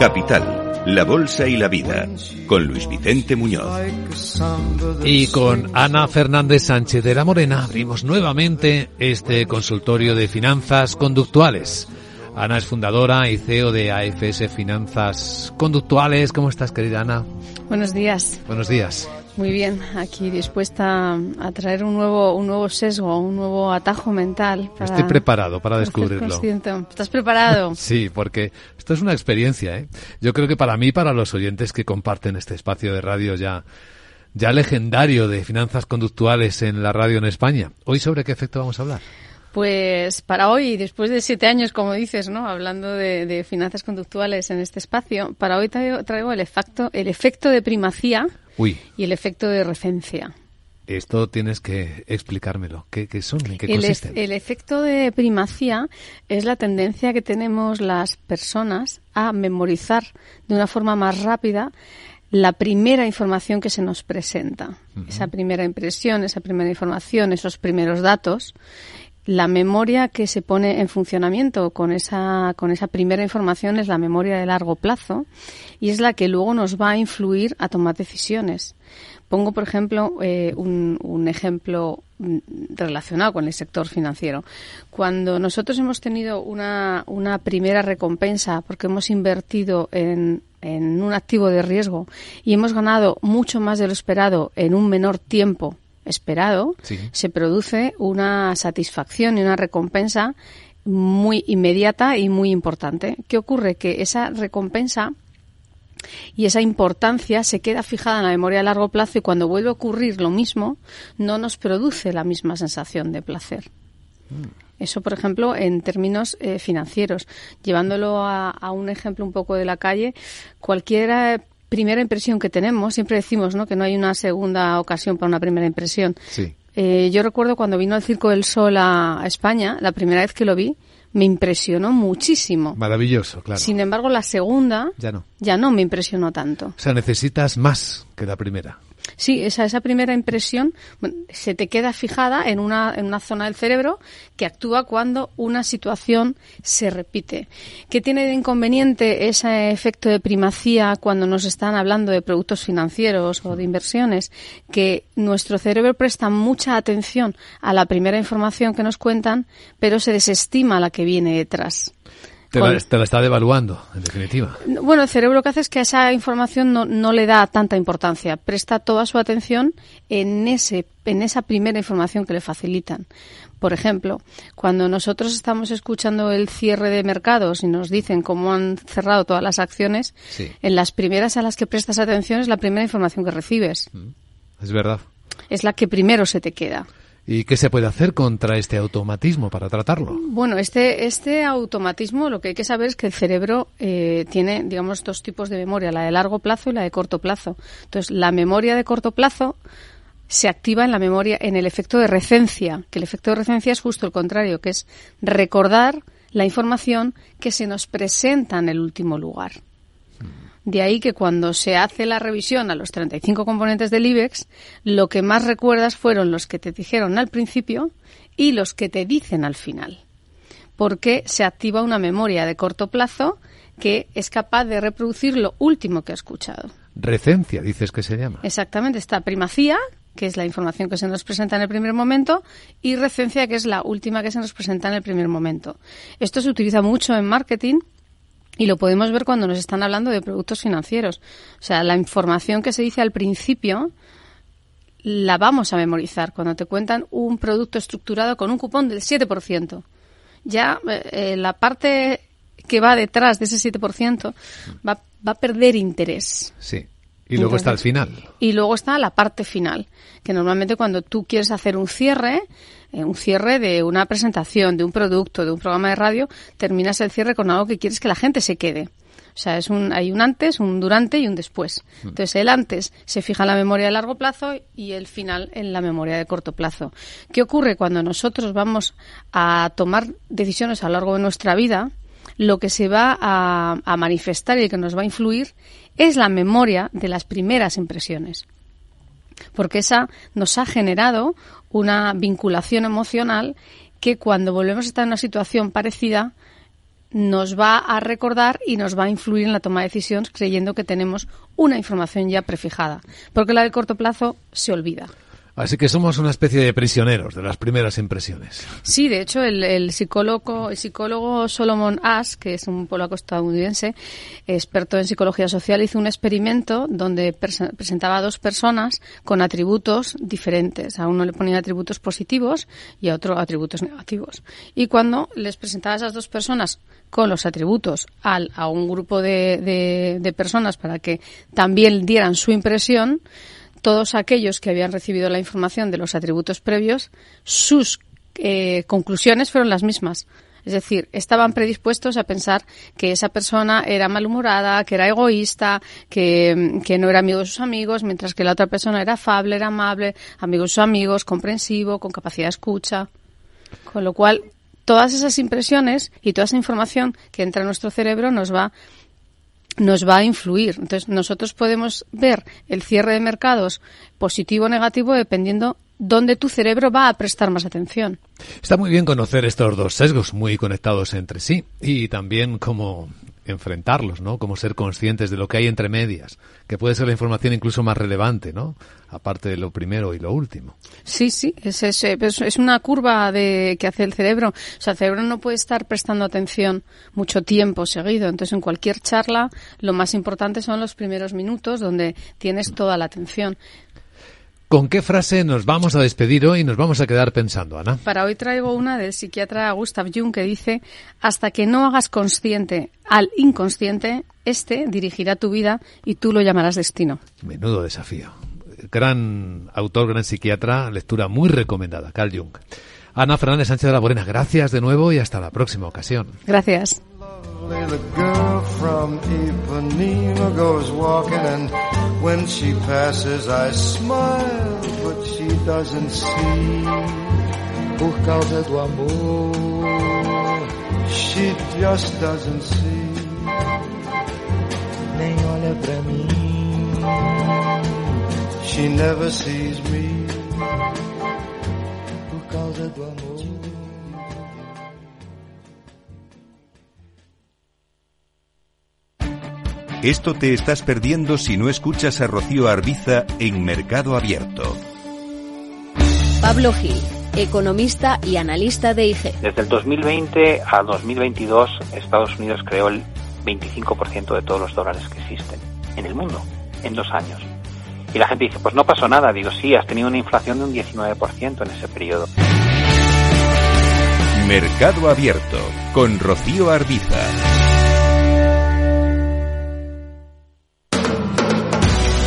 Capital, la Bolsa y la Vida, con Luis Vicente Muñoz. Y con Ana Fernández Sánchez de la Morena abrimos nuevamente este consultorio de finanzas conductuales. Ana es fundadora y CEO de AFS Finanzas Conductuales. ¿Cómo estás, querida Ana? Buenos días. Buenos días. Muy bien, aquí dispuesta a traer un nuevo, un nuevo sesgo, un nuevo atajo mental. Estoy preparado para descubrirlo. ¿Estás preparado? sí, porque esto es una experiencia. ¿eh? Yo creo que para mí, para los oyentes que comparten este espacio de radio ya, ya legendario de finanzas conductuales en la radio en España. Hoy sobre qué efecto vamos a hablar. Pues para hoy, después de siete años, como dices, ¿no? Hablando de, finanzas conductuales en este espacio, para hoy traigo, traigo el efecto, el efecto de primacía y el efecto de recencia. Esto tienes que explicármelo. ¿Qué, son? ¿En qué el, el efecto de primacía es la tendencia que tenemos las personas a memorizar de una forma más rápida la primera información que se nos presenta. Esa primera impresión, esa primera información, esos primeros datos, la memoria que se pone en funcionamiento con esa, con esa primera información es la memoria de largo plazo y es la que luego nos va a influir a tomar decisiones. Pongo, por ejemplo, eh, un, un, ejemplo mm, relacionado con el sector financiero. Cuando nosotros hemos tenido una, una primera recompensa porque hemos invertido en, en un activo de riesgo y hemos ganado mucho más de lo esperado en un menor tiempo esperado, se produce una satisfacción y una recompensa muy inmediata y muy importante. ¿Qué ocurre? Que esa recompensa y esa importancia se queda fijada en la memoria a largo plazo y cuando vuelve a ocurrir lo mismo, no nos produce la misma sensación de placer. Mm. Eso, por ejemplo, en términos eh, financieros. Llevándolo a, a, un ejemplo un poco de la calle, cualquiera primera impresión que tenemos, siempre decimos ¿no? que no hay una segunda ocasión para una primera impresión. Sí. Eh, yo recuerdo cuando vino el Circo del Sol a, España, la primera vez que lo vi, me impresionó muchísimo. Maravilloso, claro. Sin embargo, la segunda ya no, ya no me impresionó tanto. O sea, necesitas más que la primera. Sí, esa, esa primera impresión se te queda fijada en una, en una zona del cerebro que actúa cuando una situación se repite. ¿Qué tiene de inconveniente ese efecto de primacía cuando nos están hablando de productos financieros o de inversiones? Que nuestro cerebro presta mucha atención a la primera información que nos cuentan, pero se desestima la que viene detrás. Te, la, está devaluando, en definitiva. Bueno, el cerebro lo que hace es que a esa información no, no le da tanta importancia. Presta toda su atención en, ese, en esa primera información que le facilitan. Por ejemplo, cuando nosotros estamos escuchando el cierre de mercados y nos dicen cómo han cerrado todas las acciones, en las primeras a las que prestas atención es la primera información que recibes. Mm, es verdad. Es la que primero se te queda. ¿Y qué se puede hacer contra este automatismo para tratarlo? Bueno, este, este automatismo lo que hay que saber es que el cerebro eh, tiene, digamos, dos tipos de memoria, la de largo plazo y la de corto plazo. Entonces, la memoria de corto plazo se activa en la memoria, en el efecto de recencia, que el efecto de recencia es justo el contrario, que es recordar la información que se nos presenta en el último lugar. De ahí que cuando se hace la revisión a los 35 componentes del IBEX, lo que más recuerdas fueron los que te dijeron al principio y los que te dicen al final. Porque se activa una memoria de corto plazo que es capaz de reproducir lo último que ha escuchado. Recencia, dices que se llama. Exactamente, está primacía, que es la información que se nos presenta en el primer momento, y recencia, que es la última que se nos presenta en el primer momento. Esto se utiliza mucho en marketing y lo podemos ver cuando nos están hablando de productos financieros. O sea, la información que se dice al principio la vamos a memorizar cuando te cuentan un producto estructurado con un cupón del 7%. Ya eh, eh, la parte que va detrás de ese 7% va, va a perder interés. Sí. Y luego está el final. Y luego está la parte final, que normalmente cuando tú quieres hacer un cierre, eh, un cierre de una presentación, de un producto, de un programa de radio, terminas el cierre con algo que quieres que la gente se quede. O sea, es un, hay un antes, un durante y un después. Mm. Entonces, el antes se fija en la memoria de largo plazo y el final en la memoria de corto plazo. ¿Qué ocurre cuando nosotros vamos a tomar decisiones a lo largo de nuestra vida? Lo que se va a, a manifestar y que nos va a influir es la memoria de las primeras impresiones. Porque esa nos ha generado una vinculación emocional que cuando volvemos a estar en una situación parecida nos va a recordar y nos va a influir en la toma de decisiones creyendo que tenemos una información ya prefijada. Porque la del corto plazo se olvida. Así que somos una especie de prisioneros de las primeras impresiones. Sí, de hecho, el, psicólogo, el psicólogo Solomon Ash, que es un polaco estadounidense, experto en psicología social, hizo un experimento donde presentaba a dos personas con atributos diferentes. A uno le ponía atributos positivos y a otro atributos negativos. Y cuando les presentaba a esas dos personas con los atributos al, a un grupo de, de personas para que también dieran su impresión, todos aquellos que habían recibido la información de los atributos previos, sus eh, conclusiones fueron las mismas. Es decir, estaban predispuestos a pensar que esa persona era malhumorada, que era egoísta, que, que, no era amigo de sus amigos, mientras que la otra persona era afable, era amable, amigo de sus amigos, comprensivo, con capacidad de escucha. Con lo cual, todas esas impresiones y toda esa información que entra en nuestro cerebro nos va nos va a influir. Entonces, nosotros podemos ver el cierre de mercados positivo o negativo dependiendo dónde tu cerebro va a prestar más atención. Está muy bien conocer estos dos sesgos muy conectados entre sí y también cómo enfrentarlos, ¿no? Como ser conscientes de lo que hay entre medias, que puede ser la información incluso más relevante, ¿no? Aparte de lo primero y lo último. Sí, sí, es, es, es una curva de, que hace el cerebro. O sea, el cerebro no puede estar prestando atención mucho tiempo seguido. Entonces, en cualquier charla, lo más importante son los primeros minutos donde tienes toda la atención. ¿Con qué frase nos vamos a despedir hoy y nos vamos a quedar pensando, Ana? Para hoy traigo una del psiquiatra Gustav Jung que dice, hasta que no hagas consciente al inconsciente, este dirigirá tu vida y tú lo llamarás destino. Menudo desafío. Gran autor, gran psiquiatra, lectura muy recomendada, Carl Jung. Ana Fernández Sánchez de la Morena, gracias de nuevo y hasta la próxima ocasión. Gracias. The girl from Ipanema goes walking and when she passes I smile but she doesn't see. Por causa do amor she just doesn't see. Nem olha pra mim. She never sees me. Por causa do amor Esto te estás perdiendo si no escuchas a Rocío Arbiza en Mercado Abierto. Pablo Gil, economista y analista de IG. Desde el 2020 a 2022, Estados Unidos creó el 25% de todos los dólares que existen en el mundo en dos años. Y la gente dice, pues no pasó nada. Digo, sí, has tenido una inflación de un 19% en ese periodo. Mercado Abierto con Rocío Arbiza.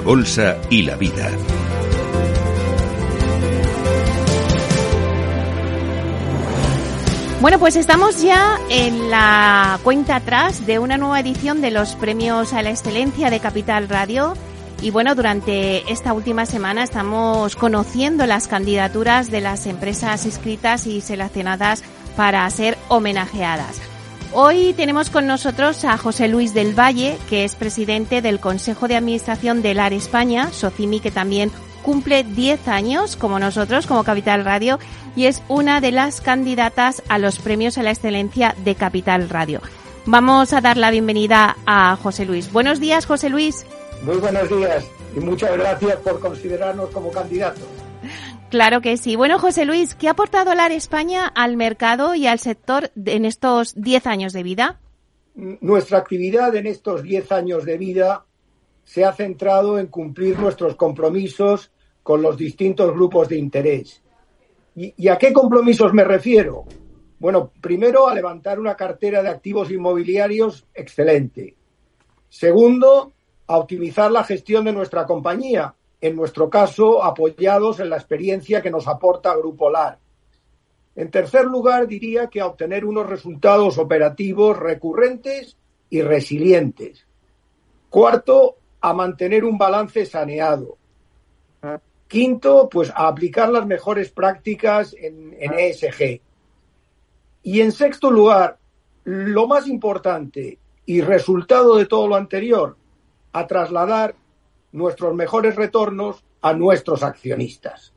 La Bolsa y la Vida. Bueno, pues estamos ya en la cuenta atrás de una nueva edición de los premios a la excelencia de Capital Radio. Y bueno, durante esta última semana estamos conociendo las candidaturas de las empresas inscritas y seleccionadas para ser homenajeadas. Hoy tenemos con nosotros a José Luis del Valle, que es presidente del Consejo de Administración del AR España, Socimi, que también cumple 10 años como nosotros, como Capital Radio, y es una de las candidatas a los premios a la excelencia de Capital Radio. Vamos a dar la bienvenida a José Luis. Buenos días, José Luis. Muy buenos días y muchas gracias por considerarnos como candidatos. Claro que sí. Bueno, José Luis, ¿qué ha aportado LAR España al mercado y al sector en estos 10 años de vida? Nuestra actividad en estos 10 años de vida se ha centrado en cumplir nuestros compromisos con los distintos grupos de interés. ¿Y, ¿Y, a qué compromisos me refiero? Bueno, primero a levantar una cartera de activos inmobiliarios excelente. Segundo, a optimizar la gestión de nuestra compañía, en nuestro caso apoyados en la experiencia que nos aporta Grupo LAR. En tercer lugar, diría que a obtener unos resultados operativos recurrentes y resilientes. Cuarto, a mantener un balance saneado. Quinto, pues a aplicar las mejores prácticas en, en ESG. Y en sexto lugar, lo más importante y resultado de todo lo anterior, a trasladar nuestros mejores retornos a nuestros accionistas.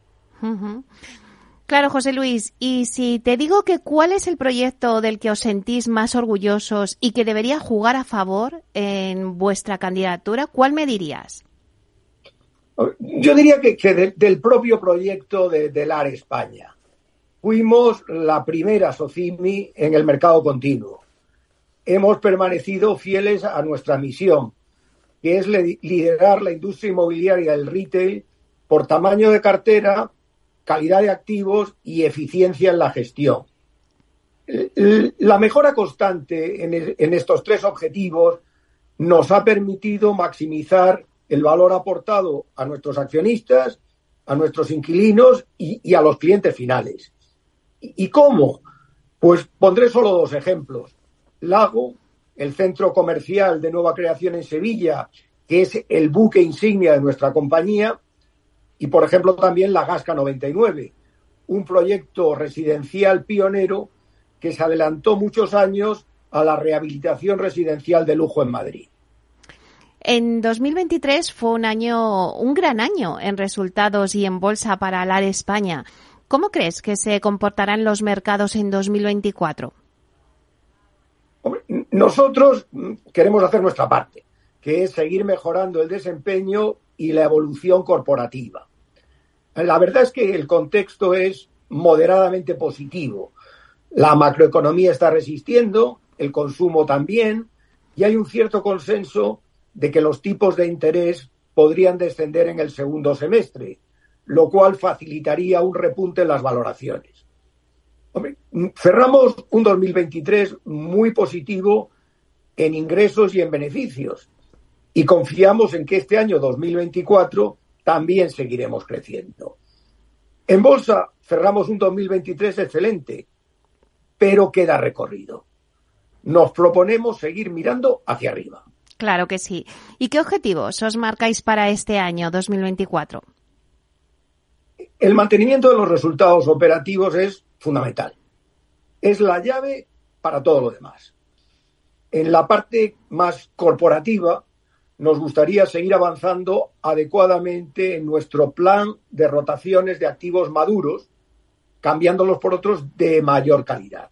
Claro, José Luis, y si te digo que cuál es el proyecto del que os sentís más orgullosos y que debería jugar a favor en vuestra candidatura, ¿cuál me dirías? Yo diría que, que de, del propio proyecto de, de LAR España. Fuimos la primera SOCIMI en el mercado continuo. Hemos permanecido fieles a nuestra misión, que es liderar la industria inmobiliaria del retail por tamaño de cartera, calidad de activos y eficiencia en la gestión. La mejora constante en, estos tres objetivos nos ha permitido maximizar el valor aportado a nuestros accionistas, a nuestros inquilinos y, a los clientes finales. ¿Y, cómo? Pues pondré solo dos ejemplos. Lago, el centro comercial de nueva creación en Sevilla, que es el buque insignia de nuestra compañía, y por ejemplo también la Gasca 99, un proyecto residencial pionero que se adelantó muchos años a la rehabilitación residencial de lujo en Madrid. En 2023 fue un año, un gran año en resultados y en bolsa para LAR España. ¿Cómo crees que se comportarán los mercados en 2024? Nosotros queremos hacer nuestra parte, que es seguir mejorando el desempeño y la evolución corporativa. La verdad es que el contexto es moderadamente positivo la macroeconomía está resistiendo, el consumo también, y hay un cierto consenso de que los tipos de interés podrían descender en el segundo semestre, lo cual facilitaría un repunte en las valoraciones. Cerramos un 2023 muy positivo en ingresos y en beneficios y confiamos en que este año 2024 también seguiremos creciendo. En bolsa cerramos un 2023 excelente, pero queda recorrido. Nos proponemos seguir mirando hacia arriba. Claro que sí. ¿Y qué objetivos os marcáis para este año 2024? El mantenimiento de los resultados operativos es fundamental. Es la llave para todo lo demás. En la parte más corporativa, nos gustaría seguir avanzando adecuadamente en nuestro plan de rotaciones de activos maduros, cambiándolos por otros de mayor calidad.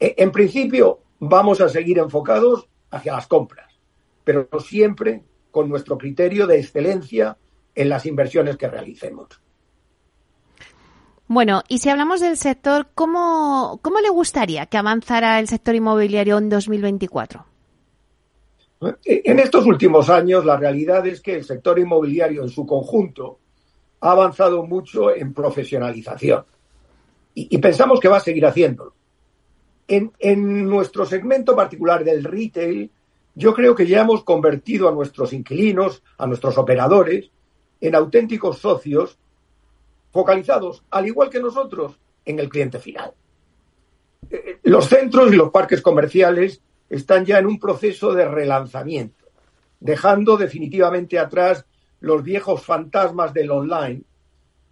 E, en principio, vamos a seguir enfocados hacia las compras, pero siempre con nuestro criterio de excelencia en las inversiones que realicemos. Bueno, y si hablamos del sector, ¿cómo, cómo le gustaría que avanzara el sector inmobiliario en 2024? E, en estos últimos años, la realidad es que el sector inmobiliario en su conjunto ha avanzado mucho en profesionalización y pensamos que va a seguir haciéndolo. En, nuestro segmento particular del retail, yo creo que ya hemos convertido a nuestros inquilinos, a nuestros operadores, en auténticos socios focalizados, al igual que nosotros, en el cliente final. Eh, los centros y los parques comerciales están ya en un proceso de relanzamiento, dejando definitivamente atrás los viejos fantasmas del online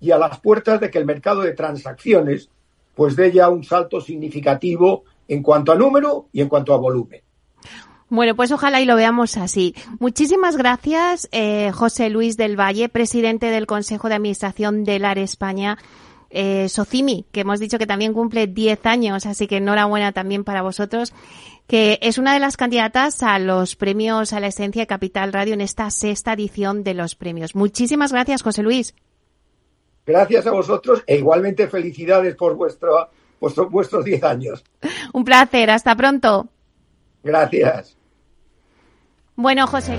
y a las puertas de que el mercado de transacciones pues dé ya un salto significativo en cuanto a número y en cuanto a volumen. Bueno, pues ojalá y lo veamos así. Muchísimas gracias, eh, José Luis del Valle, presidente del Consejo de Administración del AR España. Eh, Socimi, que hemos dicho que también cumple 10 años, así que enhorabuena también para vosotros, que es una de las candidatas a los premios a la esencia de Capital Radio en esta sexta edición de los premios. Muchísimas gracias, José Luis. Gracias a vosotros e igualmente felicidades por vuestro, vuestros 10 años. Un placer, hasta pronto. Gracias. Bueno, José.